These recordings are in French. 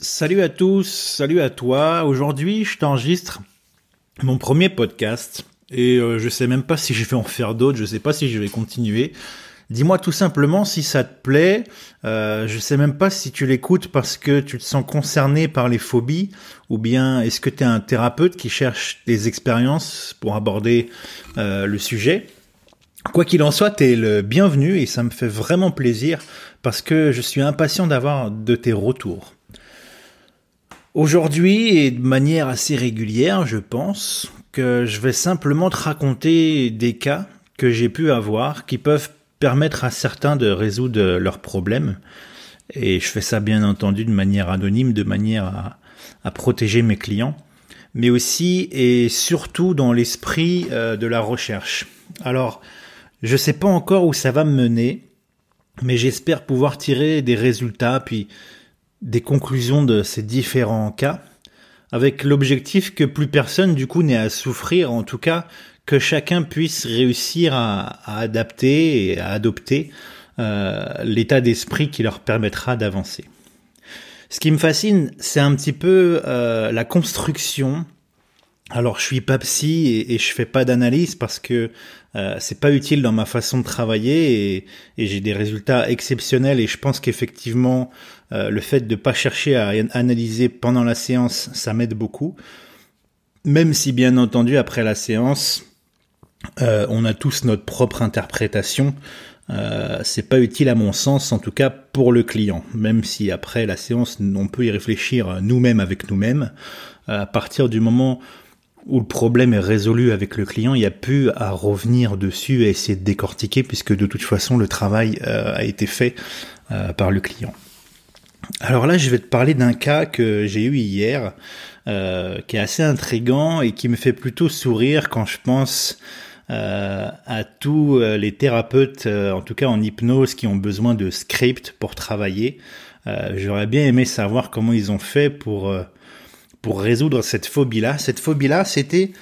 Salut à tous, salut à toi. Aujourd'hui, je t'enregistre mon premier podcast et euh, je sais même pas si je vais en faire d'autres, je sais pas si je vais continuer. Dis-moi tout simplement si ça te plaît. Euh, je sais même pas si tu l'écoutes parce que tu te sens concerné par les phobies ou bien est-ce que tu es un thérapeute qui cherche des expériences pour aborder euh, le sujet. Quoi qu'il en soit, tu es le bienvenu et ça me fait vraiment plaisir parce que je suis impatient d'avoir de tes retours. Aujourd'hui, et de manière assez régulière, je pense, que je vais simplement te raconter des cas que j'ai pu avoir qui peuvent permettre à certains de résoudre leurs problèmes. Et je fais ça bien entendu de manière anonyme, de manière à, protéger mes clients, mais aussi et surtout dans l'esprit euh, de la recherche. Alors, je sais pas encore où ça va me mener, mais j'espère pouvoir tirer des résultats, puis des conclusions de ces différents cas, avec l'objectif que plus personne du coup n'ait à souffrir, en tout cas que chacun puisse réussir à, adapter et à adopter euh, l'état d'esprit qui leur permettra d'avancer. Ce qui me fascine, c'est un petit peu euh, la construction alors je suis pas psy et, je fais pas d'analyse parce que euh, c'est pas utile dans ma façon de travailler et, j'ai des résultats exceptionnels et je pense qu'effectivement euh, le fait de pas chercher à analyser pendant la séance ça m'aide beaucoup. Même si bien entendu après la séance euh, on a tous notre propre interprétation. C'est pas utile à mon sens, en tout cas pour le client. Même si après la séance, on peut y réfléchir nous-mêmes avec nous-mêmes. à partir du moment où le problème est résolu avec le client, il n'y a plus à revenir dessus et essayer de décortiquer puisque de toute façon le travail euh, a été fait euh, par le client. Alors là, je vais te parler d'un cas que j'ai eu hier, euh, qui est assez intrigant et qui me fait plutôt sourire quand je pense à tous les thérapeutes, en tout cas en hypnose, qui ont besoin de script pour travailler. J'aurais bien aimé savoir comment ils ont fait pour pour résoudre cette phobie-là. Cette phobie-là, c'était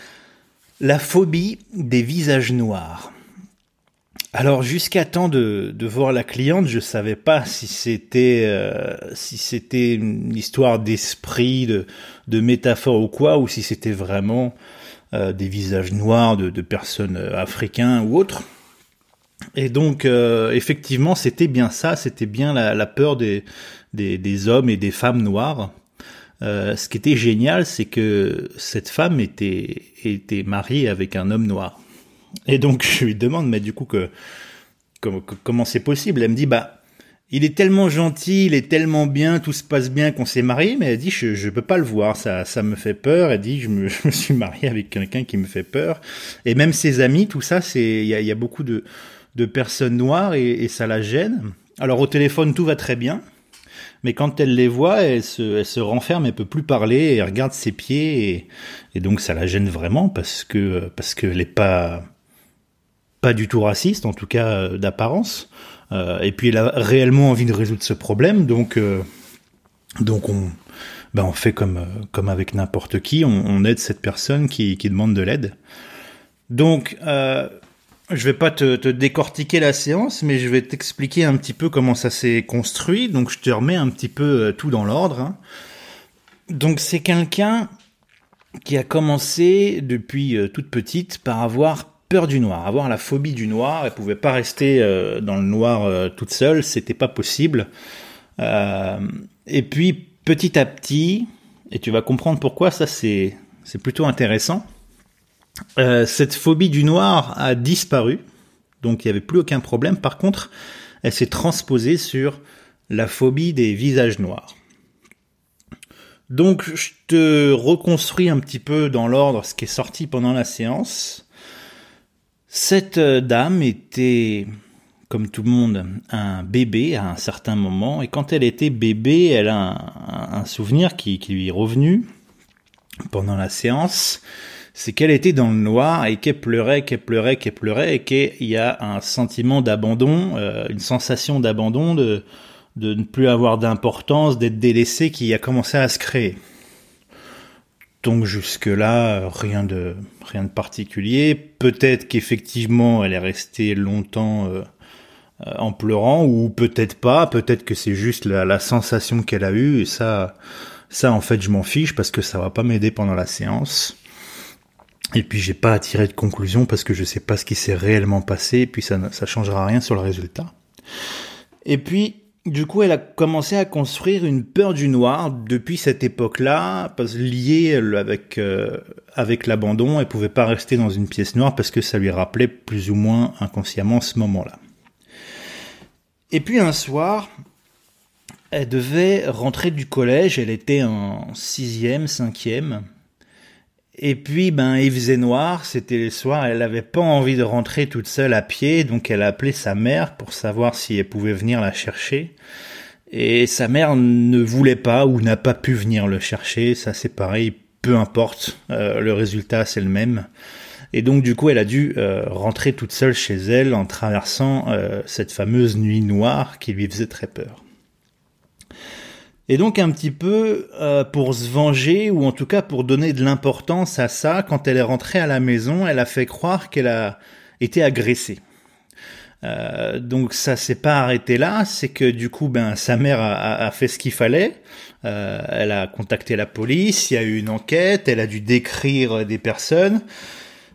la phobie des visages noirs. Alors jusqu'à temps de, voir la cliente, je savais pas si c'était euh, si c'était une histoire d'esprit, de, métaphore ou quoi, ou si c'était vraiment euh, des visages noirs de, personnes euh, africains ou autres. Et donc effectivement, c'était bien ça, c'était bien la, peur des hommes et des femmes noires. Euh, ce qui était génial, c'est que cette femme était, était mariée avec un homme noir. Et donc je lui demande, mais du coup, que, comment c'est possible? Elle me dit, bah, il est tellement gentil, il est tellement bien, tout se passe bien qu'on s'est marié, mais elle dit, je, je peux pas le voir, ça, ça me fait peur. Elle dit, je me, je me suis marié avec quelqu'un qui me fait peur. Et même ses amis, tout ça, c'est, il y a, beaucoup de, de personnes noires et ça la gêne. Alors au téléphone, tout va très bien mais quand elle les voit, elle se, elle se renferme, elle peut plus parler, elle regarde ses pieds, et, donc ça la gêne vraiment parce que parce qu'elle est pas pas du tout raciste, en tout cas euh, d'apparence. Euh, et puis elle a réellement envie de résoudre ce problème, donc euh, donc on ben on fait comme comme avec n'importe qui, on, aide cette personne qui, qui demande de l'aide. Donc je vais pas te, décortiquer la séance, mais je vais t'expliquer un petit peu comment ça s'est construit. Donc je te remets un petit peu euh, tout dans l'ordre. Hein. Donc c'est quelqu'un qui a commencé depuis euh, toute petite par avoir peur du noir, avoir la phobie du noir. Elle pouvait pas rester euh, dans le noir toute seule, c'était pas possible. et puis petit à petit, et tu vas comprendre pourquoi ça c'est plutôt intéressant euh, cette phobie du noir a disparu, donc il n'y avait plus aucun problème. Par contre, elle s'est transposée sur la phobie des visages noirs. Donc je te reconstruis un petit peu dans l'ordre ce qui est sorti pendant la séance. Cette euh, dame était, comme tout le monde, un bébé à un certain moment, et quand elle était bébé, elle a un, souvenir qui, qui lui est revenu pendant la séance c'est qu'elle était dans le noir et qu'elle pleurait, qu'elle pleurait, qu'elle pleurait et qu'il y a un sentiment d'abandon, euh, une sensation d'abandon, de, ne plus avoir d'importance, d'être délaissée qui a commencé à se créer. Donc jusque là, rien de rien de particulier. Peut-être qu'effectivement, elle est restée longtemps euh, en pleurant ou peut-être pas, peut-être que c'est juste la, la sensation qu'elle a eue et ça, ça en fait je m'en fiche parce que ça va pas m'aider pendant la séance. Et puis j'ai pas à tirer de conclusion parce que je sais pas ce qui s'est réellement passé et puis ça ça changera rien sur le résultat. Et puis du coup, elle a commencé à construire une peur du noir depuis cette époque-là, parce liée avec euh, avec l'abandon. Elle pouvait pas rester dans une pièce noire parce que ça lui rappelait plus ou moins inconsciemment ce moment-là. Et puis un soir, elle devait rentrer du collège. Elle était en sixième, cinquième. Et puis, ben, il faisait noir, c'était les soirs, elle n'avait pas envie de rentrer toute seule à pied, donc elle a appelé sa mère pour savoir si elle pouvait venir la chercher. Et sa mère ne voulait pas ou n'a pas pu venir le chercher, ça c'est pareil, peu importe, euh, le résultat c'est le même. Et donc du coup elle a dû euh, rentrer toute seule chez elle en traversant euh, cette fameuse nuit noire qui lui faisait très peur. Et donc un petit peu euh, pour se venger, ou en tout cas pour donner de l'importance à ça, quand elle est rentrée à la maison, elle a fait croire qu'elle a été agressée. Euh, donc ça s'est pas arrêté là, c'est que du coup ben sa mère a, fait ce qu'il fallait. Euh, elle a contacté la police, il y a eu une enquête, elle a dû décrire des personnes.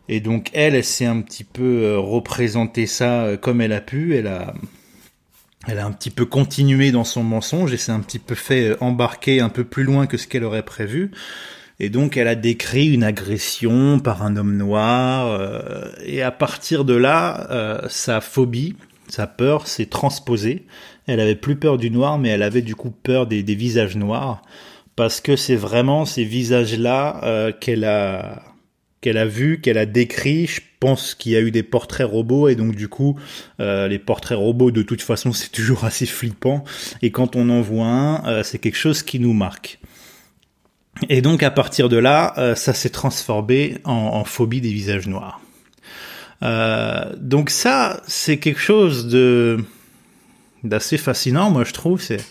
Et donc elle, elle s'est un petit peu représenté ça comme elle a pu. Elle a, elle a un petit peu continué dans son mensonge et s'est un petit peu fait euh, embarquer un peu plus loin que ce qu'elle aurait prévu. Et donc elle a décrit une agression par un homme noir. Euh, et à partir de là, euh, sa phobie, sa peur s'est transposée. Elle avait plus peur du noir, mais elle avait du coup peur des, des visages noirs. Parce que c'est vraiment ces visages-là qu'elle a qu'elle a vu, qu'elle a décrit. Je pense qu'il y a eu des portraits robots et donc du coup, euh, les portraits robots de toute façon c'est toujours assez flippant. Et quand on en voit un, euh, c'est quelque chose qui nous marque. Et donc à partir de là, euh, ça s'est transformé en, en, phobie des visages noirs. donc ça, c'est quelque chose de d'assez fascinant, moi je trouve. C'est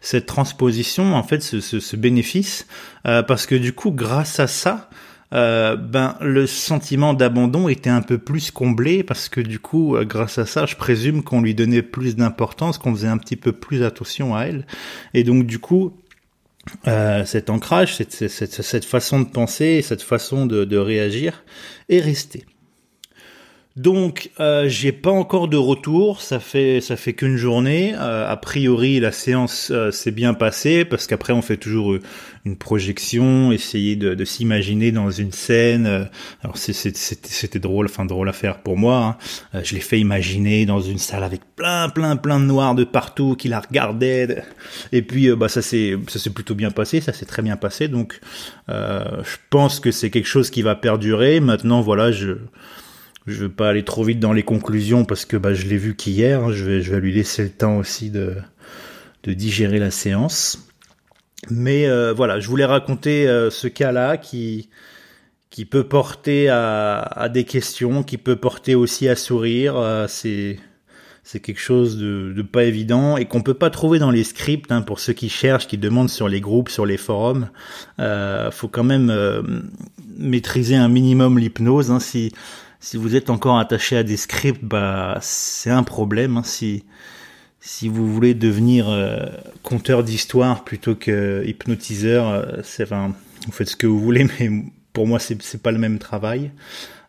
cette transposition, en fait, ce, ce, ce bénéfice, parce que du coup, grâce à ça, euh, ben le sentiment d'abandon était un peu plus comblé parce que du coup, euh, grâce à ça, je présume qu'on lui donnait plus d'importance, qu'on faisait un petit peu plus attention à elle, et donc du coup, euh, cet ancrage, cette, façon de penser, cette façon de, réagir est resté. Donc, euh, j'ai pas encore de retour. Ça fait ça fait qu'une journée. Euh, a priori, la séance euh, s'est bien passée parce qu'après, on fait toujours euh, une projection, essayer de, s'imaginer dans une scène. alors, c'était drôle, enfin drôle à faire pour moi. Hein. je l'ai fait imaginer dans une salle avec plein, plein, plein de noirs de partout qui la regardaient. Et puis, bah ça s'est ça s'est plutôt bien passé. Ça s'est très bien passé. Donc, je pense que c'est quelque chose qui va perdurer. Maintenant, voilà, je je vais pas aller trop vite dans les conclusions parce que bah, je l'ai vu qu'hier. Hein. Je, vais, lui laisser le temps aussi de, digérer la séance. Mais euh, voilà, je voulais raconter euh, ce cas-là qui, qui peut porter à, des questions, qui peut porter aussi à sourire. Euh, c'est c'est quelque chose de, pas évident et qu'on peut pas trouver dans les scripts hein, pour ceux qui cherchent, qui demandent sur les groupes, sur les forums. Euh, faut quand même maîtriser un minimum l'hypnose. Hein, si si vous êtes encore attaché à des scripts, bah c'est un problème. Hein. Si si vous voulez devenir euh, conteur d'histoire plutôt que hypnotiseur, euh, c'est enfin, vous faites ce que vous voulez, mais pour moi c'est c'est pas le même travail.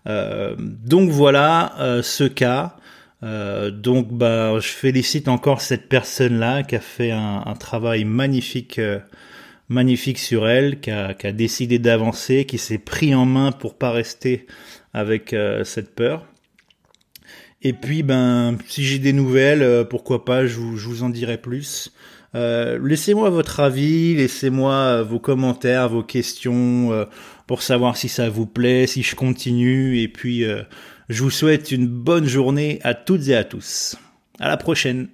Euh, donc voilà euh, ce cas. donc bah je félicite encore cette personne là qui a fait un, un travail magnifique magnifique sur elle, qui a, qui a décidé d'avancer, qui s'est pris en main pour pas rester avec euh, cette peur. Et puis, ben, si j'ai des nouvelles, euh, pourquoi pas, je vous, en dirai plus. Euh, laissez-moi votre avis, laissez-moi vos commentaires, vos questions pour savoir si ça vous plaît, si je continue. Et puis, je vous souhaite une bonne journée à toutes et à tous. À la prochaine.